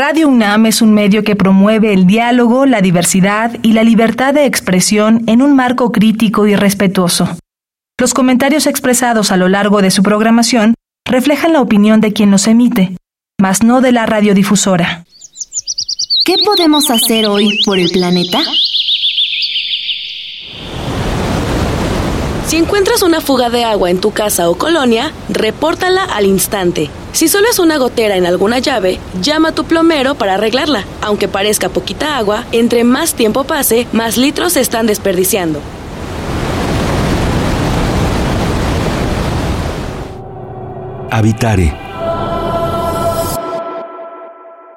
Radio UNAM es un medio que promueve el diálogo, la diversidad y la libertad de expresión en un marco crítico y respetuoso. Los comentarios expresados a lo largo de su programación reflejan la opinión de quien los emite, mas no de la radiodifusora. ¿Qué podemos hacer hoy por el planeta? Si encuentras una fuga de agua en tu casa o colonia, repórtala al instante. Si solo es una gotera en alguna llave, llama a tu plomero para arreglarla. Aunque parezca poquita agua, entre más tiempo pase, más litros se están desperdiciando. Habitare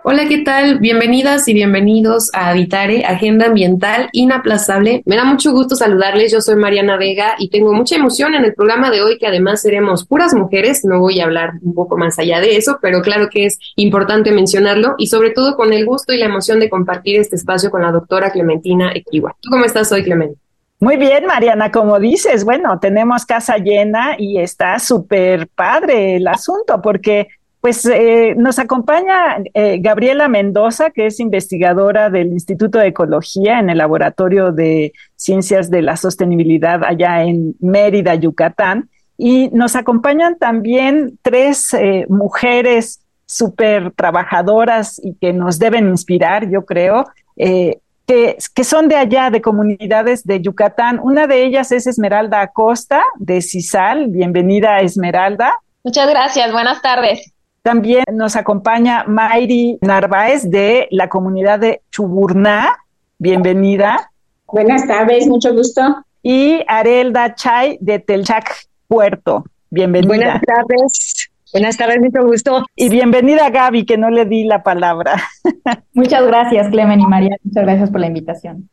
Hola, ¿qué tal? Bienvenidas y bienvenidos a Habitare, Agenda Ambiental Inaplazable. Me da mucho gusto saludarles. Yo soy Mariana Vega y tengo mucha emoción en el programa de hoy, que además seremos puras mujeres. No voy a hablar un poco más allá de eso, pero claro que es importante mencionarlo y sobre todo con el gusto y la emoción de compartir este espacio con la doctora Clementina Equiwa. ¿Tú cómo estás hoy, Clemente? Muy bien, Mariana, como dices, bueno, tenemos casa llena y está súper padre el asunto porque pues eh, nos acompaña eh, Gabriela Mendoza, que es investigadora del Instituto de Ecología en el Laboratorio de Ciencias de la Sostenibilidad allá en Mérida, Yucatán. Y nos acompañan también tres eh, mujeres súper trabajadoras y que nos deben inspirar, yo creo, que, que, son de allá, de comunidades de Yucatán. Una de ellas es Esmeralda Acosta, de CISAL. Bienvenida, Esmeralda. Muchas gracias, buenas tardes. También nos acompaña Mayri Narváez de la comunidad de Chuburná. Bienvenida. Buenas tardes, mucho gusto. Y Arelda Chay de Telchac Puerto. Bienvenida. Buenas tardes. Buenas tardes, mucho gusto. Y bienvenida Gaby, que no le di la palabra. Muchas gracias, Clemen y María. Muchas gracias por la invitación.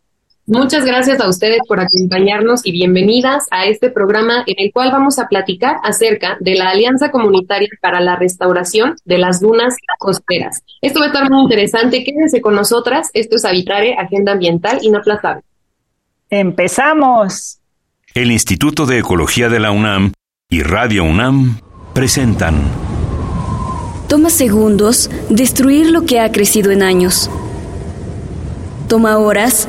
Muchas gracias a ustedes por acompañarnos y bienvenidas a este programa en el cual vamos a platicar acerca de la Alianza Comunitaria para la Restauración de las Dunas Costeras. Esto va a estar muy interesante. Quédense con nosotras. Esto es Habitare, Agenda Ambiental Inaplazable. Empezamos. El Instituto de Ecología de la UNAM y Radio UNAM presentan. Toma segundos destruir lo que ha crecido en años. Toma horas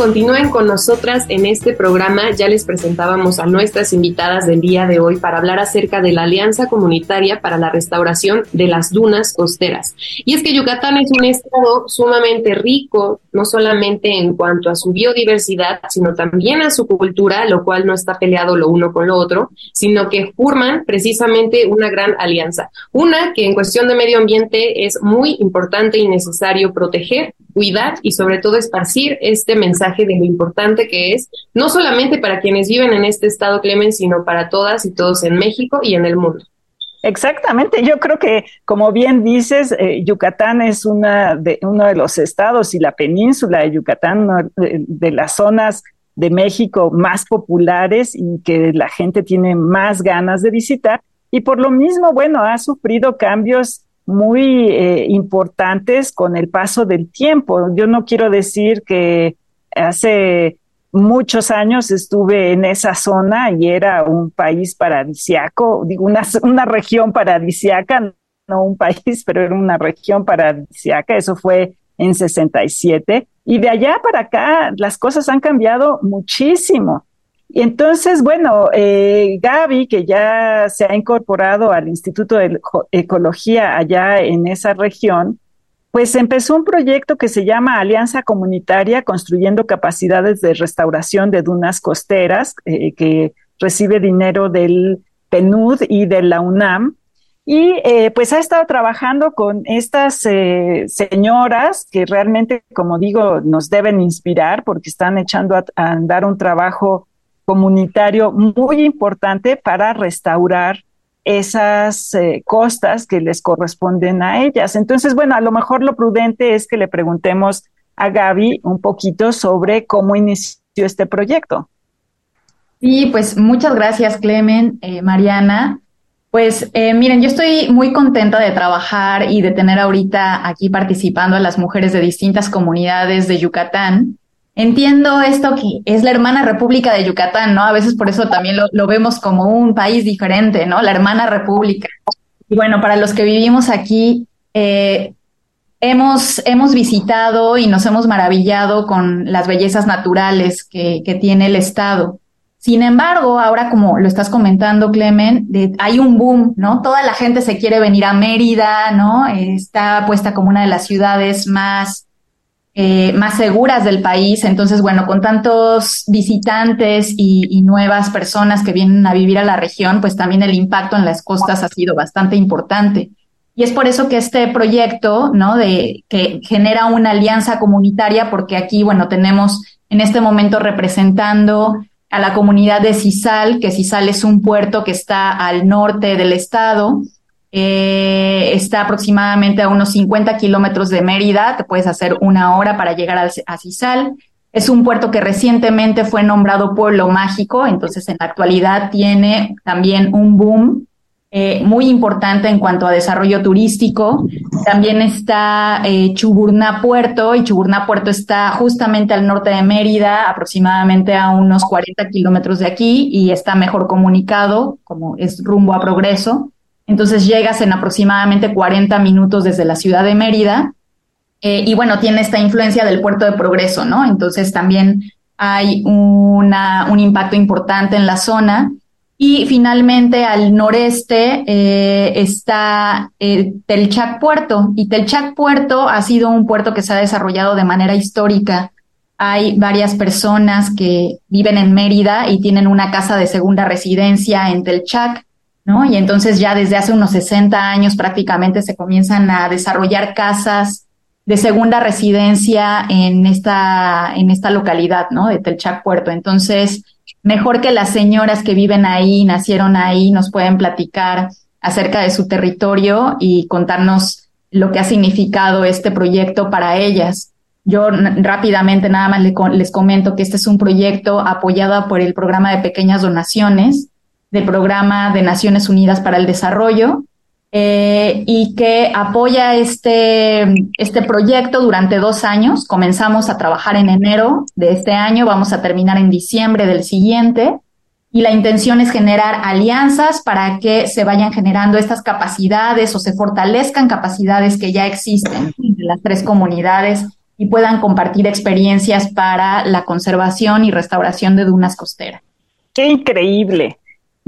Continúen con nosotras en este programa. Ya les presentábamos a nuestras invitadas del día de hoy para hablar acerca de la Alianza Comunitaria para la Restauración de las Dunas Costeras. Y es que Yucatán es un estado sumamente rico, no solamente en cuanto a su biodiversidad, sino también a su cultura, lo cual no está peleado lo uno con lo otro, sino que forman precisamente una gran alianza. Una que en cuestión de medio ambiente es muy importante y necesario proteger, cuidar y sobre todo esparcir este mensaje de lo importante que es, no solamente para quienes viven en este estado, Clemen, sino para todas y todos en México y en el mundo. Exactamente, yo creo que, como bien dices, eh, Yucatán es una de, uno de los estados y la península de Yucatán, de, las zonas de México más populares y que la gente tiene más ganas de visitar. Y por lo mismo, bueno, ha sufrido cambios muy eh, importantes con el paso del tiempo. Yo no quiero decir que hace muchos años estuve en esa zona y era un país paradisiaco, digo, una, una región paradisiaca, no un país, pero era una región paradisiaca, eso fue en 67. Y de allá para acá las cosas han cambiado muchísimo. Y entonces, bueno, eh, Gaby, que ya se ha incorporado al Instituto de Ecología allá en esa región, pues empezó un proyecto que se llama Alianza Comunitaria Construyendo Capacidades de Restauración de Dunas Costeras, eh, que recibe dinero del PNUD y de la UNAM. Y eh, pues ha estado trabajando con estas eh, señoras que realmente, como digo, nos deben inspirar porque están echando a andar un trabajo comunitario muy importante para restaurar esas eh, costas que les corresponden a ellas. Entonces, bueno, a lo mejor lo prudente es que le preguntemos a Gaby un poquito sobre cómo inició este proyecto. Sí, pues muchas gracias, Clemen, eh, Mariana. Pues eh, miren, yo estoy muy contenta de trabajar y de tener ahorita aquí participando a las mujeres de distintas comunidades de Yucatán. Entiendo esto que es la hermana república de Yucatán, ¿no? A veces por eso también lo, vemos como un país diferente, ¿no? La hermana república. Y bueno, para los que vivimos aquí, eh, hemos, hemos visitado y nos hemos maravillado con las bellezas naturales que, que tiene el Estado. Sin embargo, ahora como lo estás comentando, Clemen, hay un boom, ¿no? Toda la gente se quiere venir a Mérida, ¿no? Está puesta como una de las ciudades más, eh, más seguras del país. Entonces, bueno, con tantos visitantes y, y, nuevas personas que vienen a vivir a la región, pues también el impacto en las costas ha sido bastante importante. Y es por eso que este proyecto, ¿no? De que genera una alianza comunitaria, porque aquí, bueno, tenemos en este momento representando a la comunidad de Cisal, que Cisal es un puerto que está al norte del estado, eh, está aproximadamente a unos 50 kilómetros de Mérida, te puedes hacer una hora para llegar a, Cisal. Es un puerto que recientemente fue nombrado pueblo mágico, entonces en la actualidad tiene también un boom eh, muy importante en cuanto a desarrollo turístico. También está eh, Chuburná Puerto, y Chuburná Puerto está justamente al norte de Mérida, aproximadamente a unos 40 kilómetros de aquí, y está mejor comunicado, como es rumbo a progreso. Entonces llegas en aproximadamente 40 minutos desde la ciudad de Mérida. Eh, y bueno, tiene esta influencia del puerto de progreso, ¿no? Entonces también hay una, un impacto importante en la zona. Y finalmente al noreste eh, está eh, Telchac Puerto. Y Telchac Puerto ha sido un puerto que se ha desarrollado de manera histórica. Hay varias personas que viven en Mérida y tienen una casa de segunda residencia en Telchac, ¿no? Y entonces ya desde hace unos 60 años prácticamente se comienzan a desarrollar casas de segunda residencia en esta, en esta localidad, ¿no? De Telchac Puerto. Entonces, mejor que las señoras que viven ahí, nacieron ahí, nos pueden platicar acerca de su territorio y contarnos lo que ha significado este proyecto para ellas. Yo rápidamente nada más les comento que este es un proyecto apoyado por el programa de pequeñas donaciones del programa de Naciones Unidas para el Desarrollo eh, y que apoya este, este proyecto durante dos años. Comenzamos a trabajar en enero de este año, vamos a terminar en diciembre del siguiente. Y la intención es generar alianzas para que se vayan generando estas capacidades o se fortalezcan capacidades que ya existen entre las tres comunidades y puedan compartir experiencias para la conservación y restauración de dunas costeras. Qué increíble.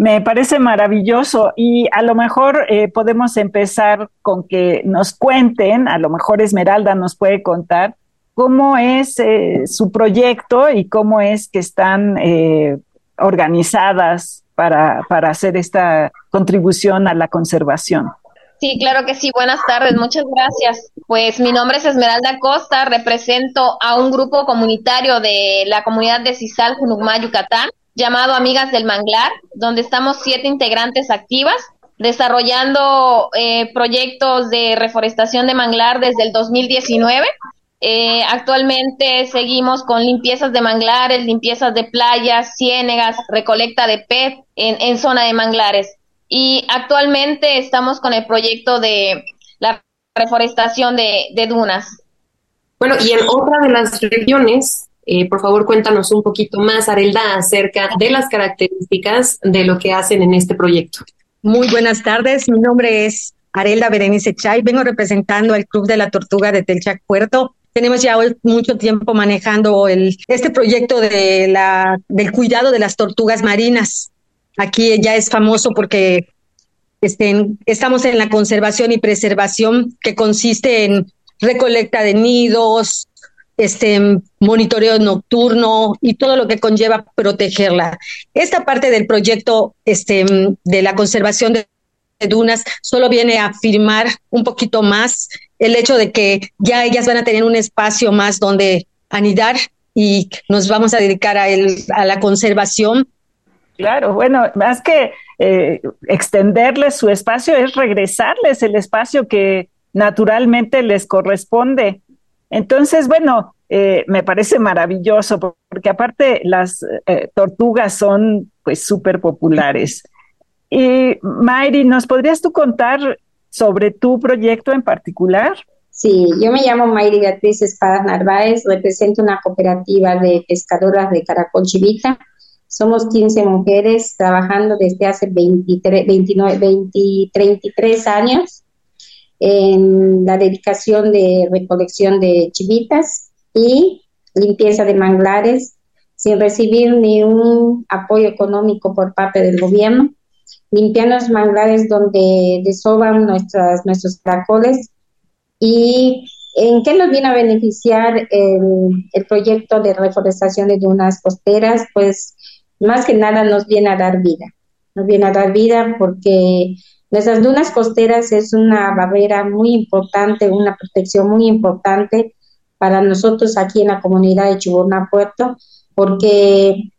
Me parece maravilloso y a lo mejor eh, podemos empezar con que nos cuenten, a lo mejor Esmeralda nos puede contar cómo es eh, su proyecto y cómo es que están eh, organizadas para, para hacer esta contribución a la conservación. Sí, claro que sí. Buenas tardes, muchas gracias. Pues mi nombre es Esmeralda Costa, represento a un grupo comunitario de la comunidad de Cisal, Junucmá, Yucatán llamado Amigas del Manglar, donde estamos siete integrantes activas desarrollando eh, proyectos de reforestación de manglar desde el 2019. Eh, actualmente seguimos con limpiezas de manglares, limpiezas de playas, ciénegas, recolecta de PET en, en zona de manglares. Y actualmente estamos con el proyecto de la reforestación de, de dunas. Bueno, y en otra de las regiones eh, por favor, cuéntanos un poquito más, Arelda, acerca de las características de lo que hacen en este proyecto. Muy buenas tardes, mi nombre es Arelda Berenice Chay, vengo representando al Club de la Tortuga de Telchac Puerto. Tenemos ya hoy mucho tiempo manejando el, este proyecto de la, del cuidado de las tortugas marinas. Aquí ya es famoso porque este, estamos en la conservación y preservación que consiste en recolecta de nidos, este monitoreo nocturno y todo lo que conlleva protegerla. Esta parte del proyecto este, de la conservación de dunas solo viene a afirmar un poquito más el hecho de que ya ellas van a tener un espacio más donde anidar y nos vamos a dedicar a, el, a la conservación. Claro, bueno, más que eh, extenderles su espacio es regresarles el espacio que naturalmente les corresponde entonces, bueno, eh, me parece maravilloso, porque aparte las eh, tortugas son pues súper populares. Y Mayri, ¿nos podrías tú contar sobre tu proyecto en particular? Sí, yo me llamo Mayri Beatriz Espadas Narváez, represento una cooperativa de pescadoras de Caracol Chivita. Somos 15 mujeres trabajando desde hace 23, 29, 20, 33 años en la dedicación de recolección de chivitas y limpieza de manglares sin recibir ni un apoyo económico por parte del gobierno, limpiando los manglares donde desoban nuestras, nuestros caracoles ¿Y en qué nos viene a beneficiar el, proyecto de reforestación de dunas costeras? Pues más que nada nos viene a dar vida. Nos viene a dar vida porque nuestras dunas costeras es una barrera muy importante, una protección muy importante para nosotros aquí en la comunidad de Chiburna Puerto, porque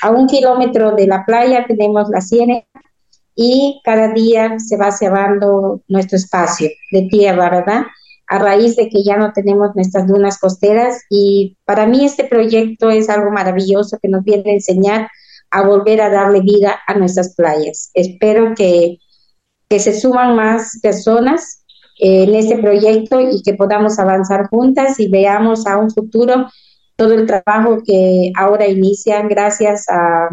a un kilómetro de la playa tenemos la ciénaga y cada día se va cerrando nuestro espacio de tierra, ¿verdad? a raíz de que ya no tenemos nuestras dunas costeras y para mí este proyecto es algo maravilloso que nos viene a enseñar a volver a darle vida a nuestras playas. Espero que, que se suman más personas en este proyecto y que podamos avanzar juntas y veamos a un futuro todo el trabajo que ahora inician gracias a,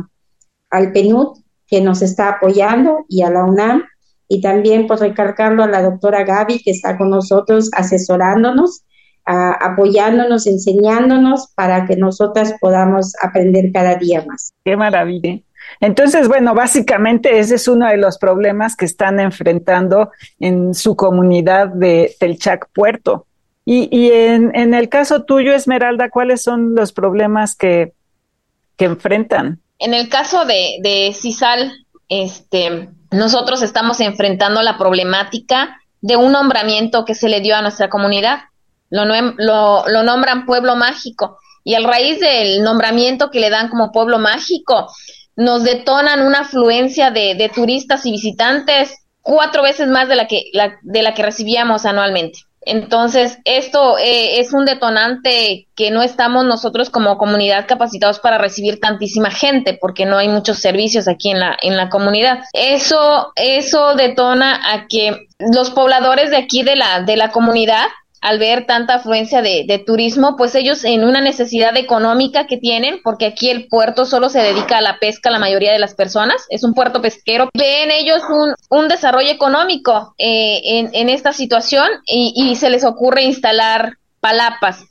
al PNUD que nos está apoyando y a la UNAM y también pues recalcando a la doctora Gaby que está con nosotros asesorándonos, apoyándonos, enseñándonos para que nosotras podamos aprender cada día más. Qué maravilla. Entonces, bueno, básicamente ese es uno de los problemas que están enfrentando en su comunidad de Telchac Puerto. Y, y en, en, el caso tuyo, Esmeralda, ¿cuáles son los problemas que, que enfrentan? En el caso de, de CISAL, este, nosotros estamos enfrentando la problemática de un nombramiento que se le dio a nuestra comunidad. Lo, lo, nombran pueblo mágico y a raíz del nombramiento que le dan como pueblo mágico, nos detonan una afluencia de, turistas y visitantes cuatro veces más de la que, de la que recibíamos anualmente. Entonces, esto eh, es un detonante que no estamos nosotros como comunidad capacitados para recibir tantísima gente, porque no hay muchos servicios aquí en la, en la comunidad. Eso, eso detona a que los pobladores de aquí de la, de la comunidad al ver tanta afluencia de, turismo, pues ellos en una necesidad económica que tienen, porque aquí el puerto solo se dedica a la pesca la mayoría de las personas, es un puerto pesquero, ven ellos un, un desarrollo económico eh, en, en, esta situación y, y se les ocurre instalar palapas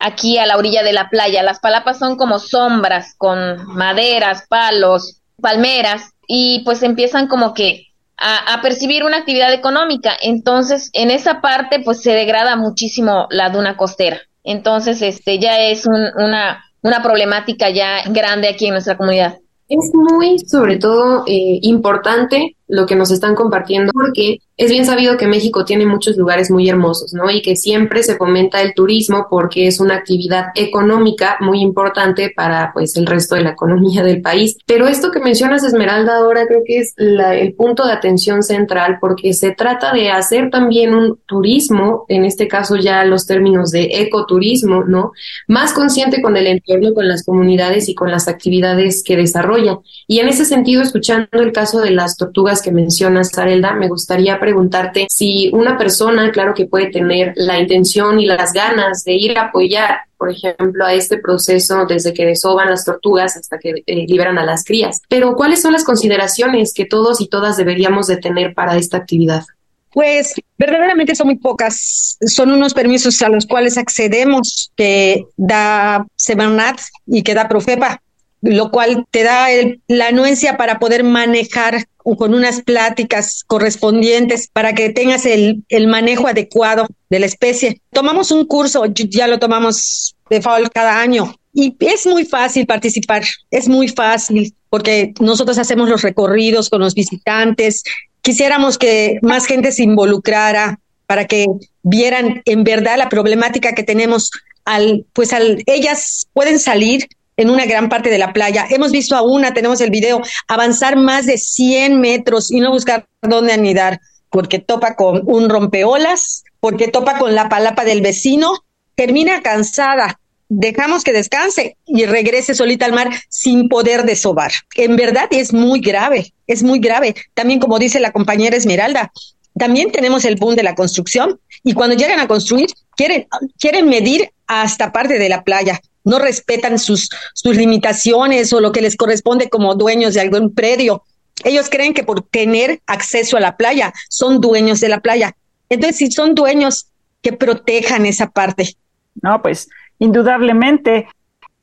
aquí a la orilla de la playa. Las palapas son como sombras con maderas, palos, palmeras y pues empiezan como que a, percibir una actividad económica. Entonces, en esa parte, pues se degrada muchísimo la duna costera. Entonces, este ya es una, una problemática ya grande aquí en nuestra comunidad. Es muy, sobre todo, eh, importante lo que nos están compartiendo, porque es bien sabido que México tiene muchos lugares muy hermosos, ¿no? Y que siempre se fomenta el turismo porque es una actividad económica muy importante para, pues, el resto de la economía del país. Pero esto que mencionas, Esmeralda, ahora creo que es el punto de atención central porque se trata de hacer también un turismo, en este caso ya los términos de ecoturismo, ¿no? Más consciente con el entorno, con las comunidades y con las actividades que desarrolla. Y en ese sentido, escuchando el caso de las tortugas que mencionas, Sarelda, me gustaría preguntarte si una persona, claro que puede tener la intención y las ganas de ir a apoyar, por ejemplo, a este proceso desde que desoban las tortugas hasta que eh, liberan a las crías, pero ¿cuáles son las consideraciones que todos y todas deberíamos de tener para esta actividad? Pues verdaderamente son muy pocas. Son unos permisos a los cuales accedemos que da Semanat y que da Profepa lo cual te da la anuencia para poder manejar con unas pláticas correspondientes para que tengas el, el, manejo adecuado de la especie. Tomamos un curso, ya lo tomamos de FAOL cada año y es muy fácil participar, es muy fácil porque nosotros hacemos los recorridos con los visitantes. Quisiéramos que más gente se involucrara para que vieran en verdad la problemática que tenemos al, pues al, ellas pueden salir en una gran parte de la playa. Hemos visto a una, tenemos el video, avanzar más de 100 metros y no buscar dónde anidar, porque topa con un rompeolas, porque topa con la palapa del vecino, termina cansada dejamos que descanse y regrese solita al mar sin poder desovar. En verdad es muy grave, es muy grave. También como dice la compañera Esmeralda, también tenemos el boom de la construcción y cuando llegan a construir quieren, quieren medir hasta parte de la playa. No respetan sus, sus limitaciones o lo que les corresponde como dueños de algún predio. Ellos creen que por tener acceso a la playa son dueños de la playa. Entonces, si son dueños, que protejan esa parte. No, pues indudablemente.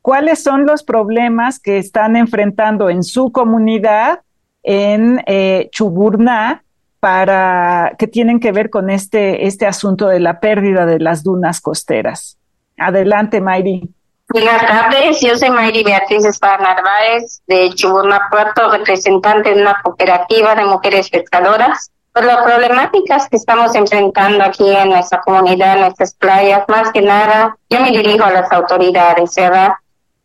¿Cuáles son los problemas que están enfrentando en su comunidad en eh, Chuburná para que tienen que ver con este, este asunto de la pérdida de las dunas costeras? Adelante, Mayri. Buenas tardes, yo soy Mayri Beatriz Espada Narváez de Chuburná Puerto, representante de una cooperativa de mujeres pescadoras. Por las problemáticas que estamos enfrentando aquí en nuestra comunidad, en nuestras playas, más que nada, yo me dirijo a las autoridades, ¿verdad?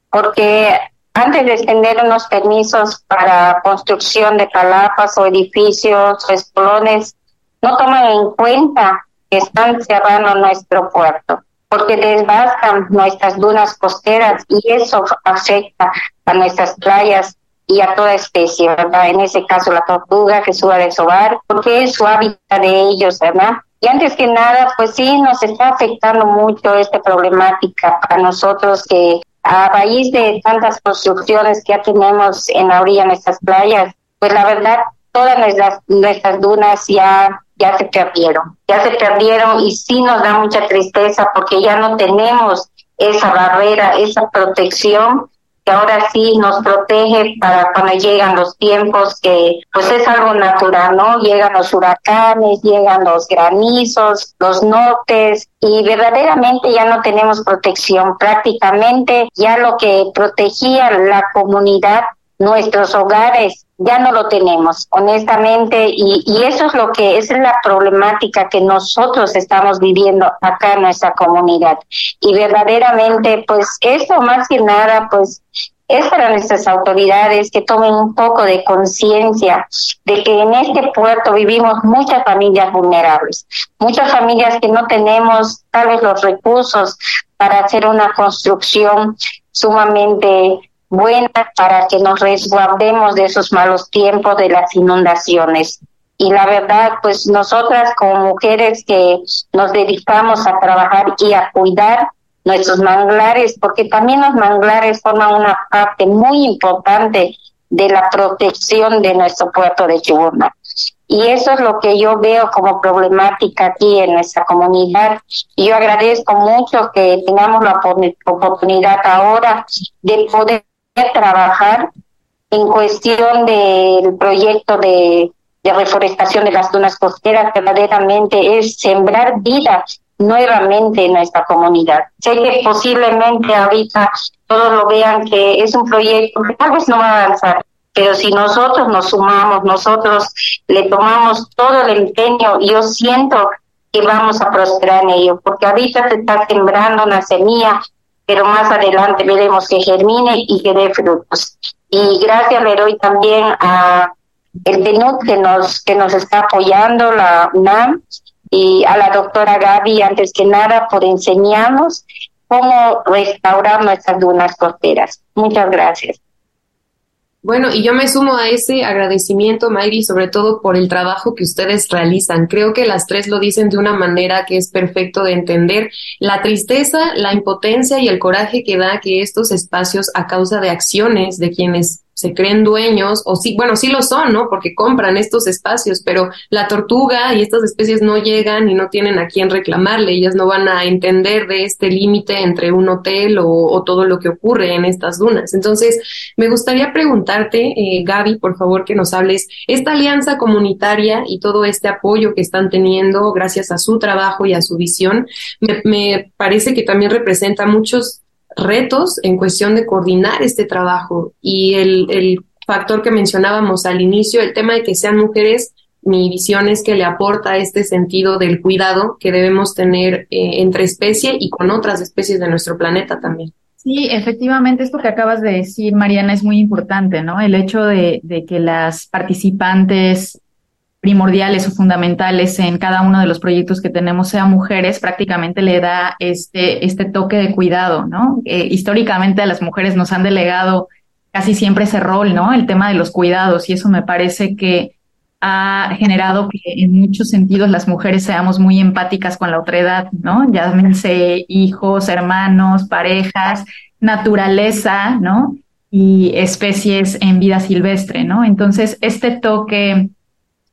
Porque antes de extender unos permisos para construcción de palapas o edificios o espolones, no toman en cuenta que están cerrando nuestro puerto, porque desbastan nuestras dunas costeras y eso afecta a nuestras playas y a toda especie, ¿verdad? En ese caso la tortuga que suba de sobar, porque es su hábitat de ellos, ¿verdad? Y antes que nada, pues sí, nos está afectando mucho esta problemática a nosotros que a raíz de tantas construcciones que ya tenemos en la orilla de nuestras playas, pues la verdad, todas nuestras, nuestras dunas ya, ya se perdieron, ya se perdieron y sí nos da mucha tristeza porque ya no tenemos esa barrera, esa protección que ahora sí nos protege para cuando llegan los tiempos que pues es algo natural, ¿no? Llegan los huracanes, llegan los granizos, los nortes y verdaderamente ya no tenemos protección. Prácticamente ya lo que protegía la comunidad, nuestros hogares, ya no lo tenemos, honestamente, y, y eso es lo que es la problemática que nosotros estamos viviendo acá en nuestra comunidad. Y verdaderamente, pues eso más que nada, pues es para nuestras autoridades que tomen un poco de conciencia de que en este puerto vivimos muchas familias vulnerables, muchas familias que no tenemos tal vez los recursos para hacer una construcción sumamente buena para que nos resguardemos de esos malos tiempos de las inundaciones. Y la verdad, pues nosotras como mujeres que nos dedicamos a trabajar y a cuidar nuestros manglares, porque también los manglares forman una parte muy importante de la protección de nuestro puerto de Chiburna. Y eso es lo que yo veo como problemática aquí en nuestra comunidad. Y yo agradezco mucho que tengamos la oportunidad ahora de poder trabajar en cuestión del proyecto de, de reforestación de las dunas costeras, verdaderamente es sembrar vida nuevamente en nuestra comunidad. Sé que posiblemente ahorita todos lo vean que es un proyecto que tal vez no va a avanzar, pero si nosotros nos sumamos, nosotros le tomamos todo el empeño, yo siento que vamos a prosperar en ello, porque ahorita se está sembrando una semilla pero más adelante veremos que germine y que dé frutos. Y gracias le doy también a el PNUD que nos, que nos está apoyando, la UNAM, y a la doctora Gaby, antes que nada, por enseñarnos cómo restaurar nuestras dunas costeras. Muchas gracias. Bueno, y yo me sumo a ese agradecimiento, Mayri, sobre todo por el trabajo que ustedes realizan. Creo que las tres lo dicen de una manera que es perfecto de entender la tristeza, la impotencia y el coraje que da que estos espacios, a causa de acciones de quienes se creen dueños, o sí, bueno, sí lo son, ¿no? Porque compran estos espacios, pero la tortuga y estas especies no llegan y no tienen a quién reclamarle, ellas no van a entender de este límite entre un hotel o, todo lo que ocurre en estas dunas. Entonces, me gustaría preguntarte, eh, Gaby, por favor, que nos hables, esta alianza comunitaria y todo este apoyo que están teniendo gracias a su trabajo y a su visión, me, me parece que también representa muchos retos en cuestión de coordinar este trabajo y el, el factor que mencionábamos al inicio, el tema de que sean mujeres, mi visión es que le aporta este sentido del cuidado que debemos tener eh, entre especie y con otras especies de nuestro planeta también. Sí, efectivamente, esto que acabas de decir, Mariana, es muy importante, ¿no? El hecho de, de que las participantes primordiales o fundamentales en cada uno de los proyectos que tenemos sea mujeres, prácticamente le da este, este toque de cuidado, ¿no? Eh, históricamente a las mujeres nos han delegado casi siempre ese rol, ¿no? El tema de los cuidados y eso me parece que ha generado que en muchos sentidos las mujeres seamos muy empáticas con la otredad, ¿no? Llámense hijos, hermanos, parejas, naturaleza, ¿no? Y especies en vida silvestre, ¿no? Entonces, este toque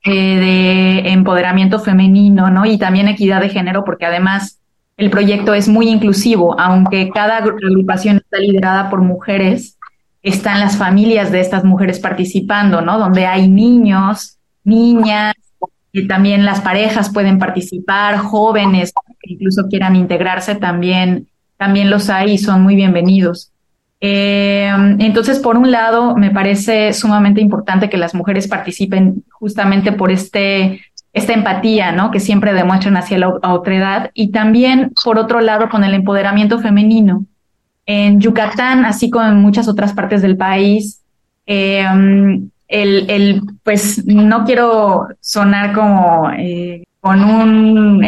eh, de empoderamiento femenino, ¿no? Y también equidad de género, porque además el proyecto es muy inclusivo, aunque cada agrupación está liderada por mujeres, están las familias de estas mujeres participando, ¿no? Donde hay niños, niñas, y también las parejas pueden participar, jóvenes que incluso quieran integrarse también, también los hay y son muy bienvenidos. Eh, entonces, por un lado, me parece sumamente importante que las mujeres participen justamente por este, esta empatía, ¿no? Que siempre demuestran hacia la otra edad. Y también, por otro lado, con el empoderamiento femenino. En Yucatán, así como en muchas otras partes del país, eh, el, el, pues no quiero sonar como eh, con un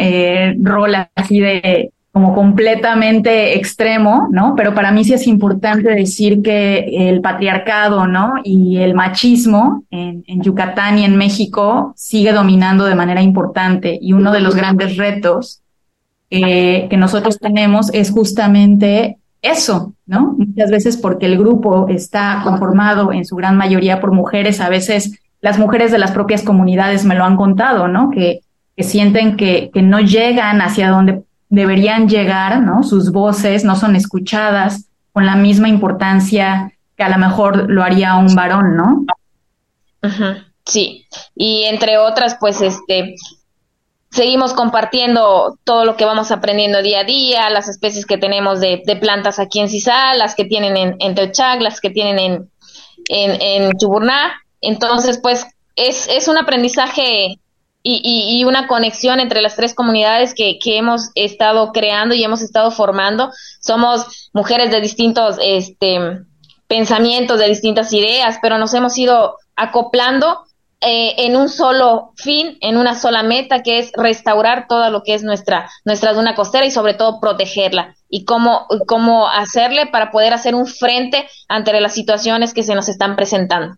rol así de como completamente extremo, ¿no? Pero para mí sí es importante decir que el patriarcado, ¿no? Y el machismo en, Yucatán y en México sigue dominando de manera importante y uno de los grandes retos eh, que nosotros tenemos es justamente eso, ¿no? Muchas veces porque el grupo está conformado en su gran mayoría por mujeres, a veces las mujeres de las propias comunidades me lo han contado, ¿no? Que, sienten que, que no llegan hacia donde deberían llegar, ¿no? Sus voces no son escuchadas con la misma importancia que a lo mejor lo haría un varón, ¿no? Sí, y entre otras, pues este, seguimos compartiendo todo lo que vamos aprendiendo día a día, las especies que tenemos de, plantas aquí en Cisal, las que tienen en, en las que tienen en, en, en Chuburná. Entonces, pues es, es un aprendizaje y, una conexión entre las tres comunidades que, que, hemos estado creando y hemos estado formando. Somos mujeres de distintos este, pensamientos, de distintas ideas, pero nos hemos ido acoplando eh, en un solo fin, en una sola meta, que es restaurar todo lo que es nuestra, nuestra duna costera y sobre todo protegerla. Y cómo, cómo hacerle para poder hacer un frente ante las situaciones que se nos están presentando.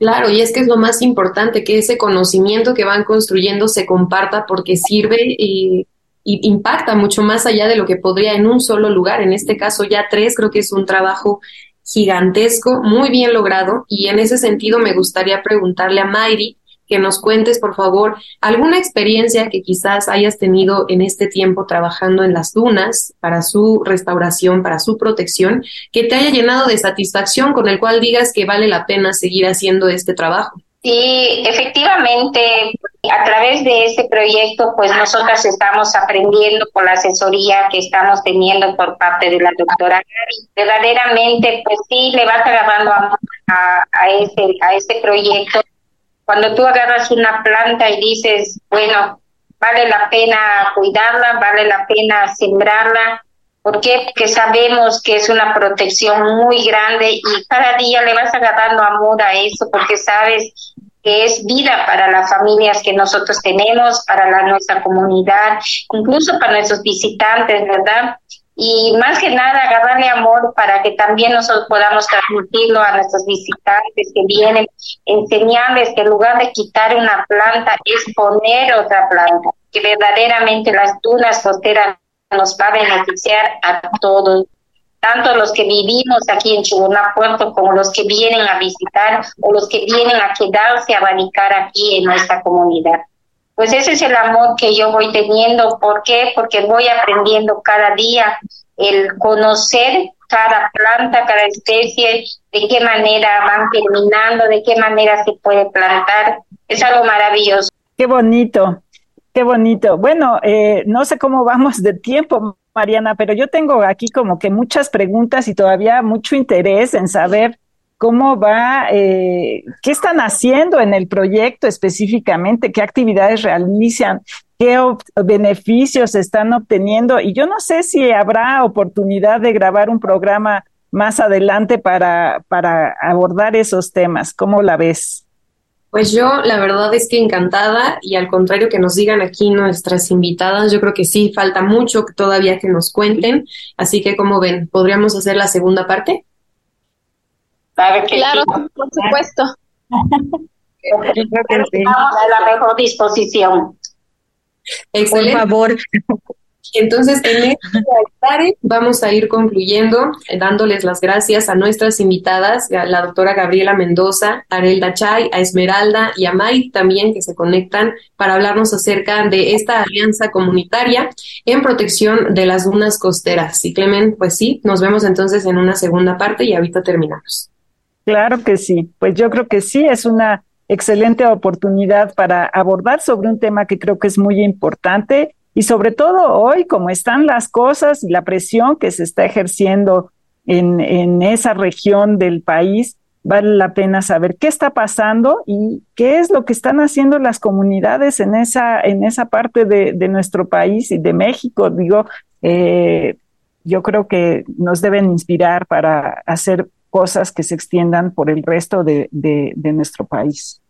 Claro, y es que es lo más importante, que ese conocimiento que van construyendo se comparta porque sirve y, impacta mucho más allá de lo que podría en un solo lugar. En este caso ya tres, creo que es un trabajo gigantesco, muy bien logrado, y en ese sentido me gustaría preguntarle a Mayri que nos cuentes, por favor, alguna experiencia que quizás hayas tenido en este tiempo trabajando en las dunas para su restauración, para su protección, que te haya llenado de satisfacción, con el cual digas que vale la pena seguir haciendo este trabajo. Sí, efectivamente, a través de este proyecto, pues nosotras estamos aprendiendo con la asesoría que estamos teniendo por parte de la doctora Verdaderamente, pues sí, le vas agarrando a, a, a, este, a este proyecto cuando tú agarras una planta y dices, bueno, vale la pena cuidarla, vale la pena sembrarla, ¿por qué? Porque sabemos que es una protección muy grande y cada día le vas agarrando amor a eso porque sabes que es vida para las familias que nosotros tenemos, para nuestra comunidad, incluso para nuestros visitantes, ¿verdad? Y más que nada agarrarle amor para que también nosotros podamos transmitirlo a nuestros visitantes que vienen, enseñarles que en lugar de quitar una planta es poner otra planta, que verdaderamente las dunas costeras nos va a beneficiar a todos, tanto los que vivimos aquí en Chihuahua Puerto como los que vienen a visitar o los que vienen a quedarse a radicar aquí en nuestra comunidad. Pues ese es el amor que yo voy teniendo. ¿Por qué? Porque voy aprendiendo cada día el conocer cada planta, cada especie, de qué manera van terminando, de qué manera se puede plantar. Es algo maravilloso. Qué bonito, qué bonito. Bueno, eh, no sé cómo vamos de tiempo, Mariana, pero yo tengo aquí como que muchas preguntas y todavía mucho interés en saber cómo va, eh, qué están haciendo en el proyecto específicamente, qué actividades realizan, qué beneficios están obteniendo. Y yo no sé si habrá oportunidad de grabar un programa más adelante para, para abordar esos temas. ¿Cómo la ves? Pues yo la verdad es que encantada y al contrario que nos digan aquí nuestras invitadas, yo creo que sí, falta mucho todavía que nos cuenten, así que como ven, ¿podríamos hacer la segunda parte? Claro, por supuesto. yo creo que sí. a la mejor disposición. Excelente. Por favor. Entonces, en este vamos a ir concluyendo, eh, dándoles las gracias a nuestras invitadas, a la doctora Gabriela Mendoza, a Arelda Chay, a Esmeralda y a Mike también, que se conectan para hablarnos acerca de esta alianza comunitaria en protección de las dunas costeras. Y Clemen, pues sí, nos vemos entonces en una segunda parte y ahorita terminamos. Claro que sí, pues yo creo que sí, es una excelente oportunidad para abordar sobre un tema que creo que es muy importante y sobre todo hoy, como están las cosas y la presión que se está ejerciendo en, en esa región del país, vale la pena saber qué está pasando y qué es lo que están haciendo las comunidades en esa, en esa parte de, de nuestro país y de México. Digo, eh, yo creo que nos deben inspirar para hacer cosas que se extiendan por el resto de, nuestro país.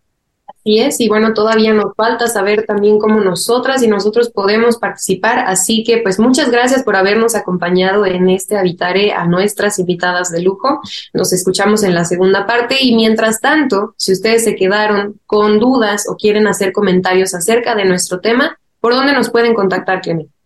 Así es, y bueno, todavía nos falta saber también cómo nosotras y nosotros podemos participar, así que pues muchas gracias por habernos acompañado en este Habitare a nuestras invitadas de lujo. Nos escuchamos en la segunda parte y mientras tanto, si ustedes se quedaron con dudas o quieren hacer comentarios acerca de nuestro tema, ¿por dónde nos pueden contactar, Clemente?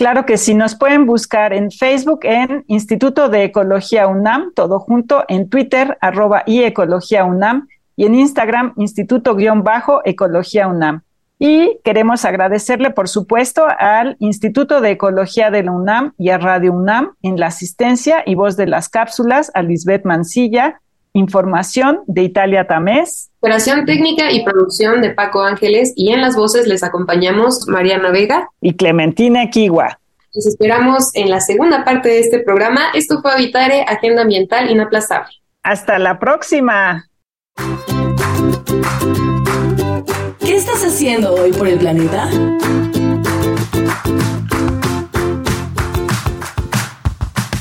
Claro que sí, nos pueden buscar en Facebook en Instituto de Ecología UNAM, todo junto, en Twitter, arroba y Ecología UNAM, y en Instagram, Instituto-Ecología UNAM. Y queremos agradecerle, por supuesto, al Instituto de Ecología de la UNAM y a Radio UNAM en la asistencia y voz de las cápsulas, a Lisbeth Mancilla, información de Italia Tamés. Operación técnica y producción de Paco Ángeles y en las voces les acompañamos Mariana Vega y Clementina Kiwa. Les esperamos en la segunda parte de este programa. Esto fue Habitare, Agenda Ambiental Inaplazable. Hasta la próxima. ¿Qué estás haciendo hoy por el planeta?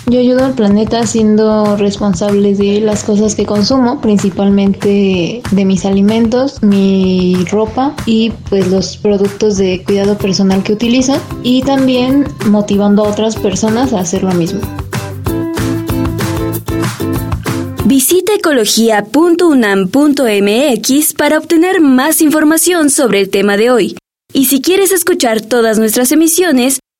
Yo ayudo al planeta siendo responsable de las cosas que consumo, principalmente de mis alimentos, mi ropa y pues los productos de cuidado personal que utilizo y también motivando a otras personas a hacer lo mismo. Visita ecología.unam.mx para obtener más información sobre el tema de hoy. Y si quieres escuchar todas nuestras emisiones,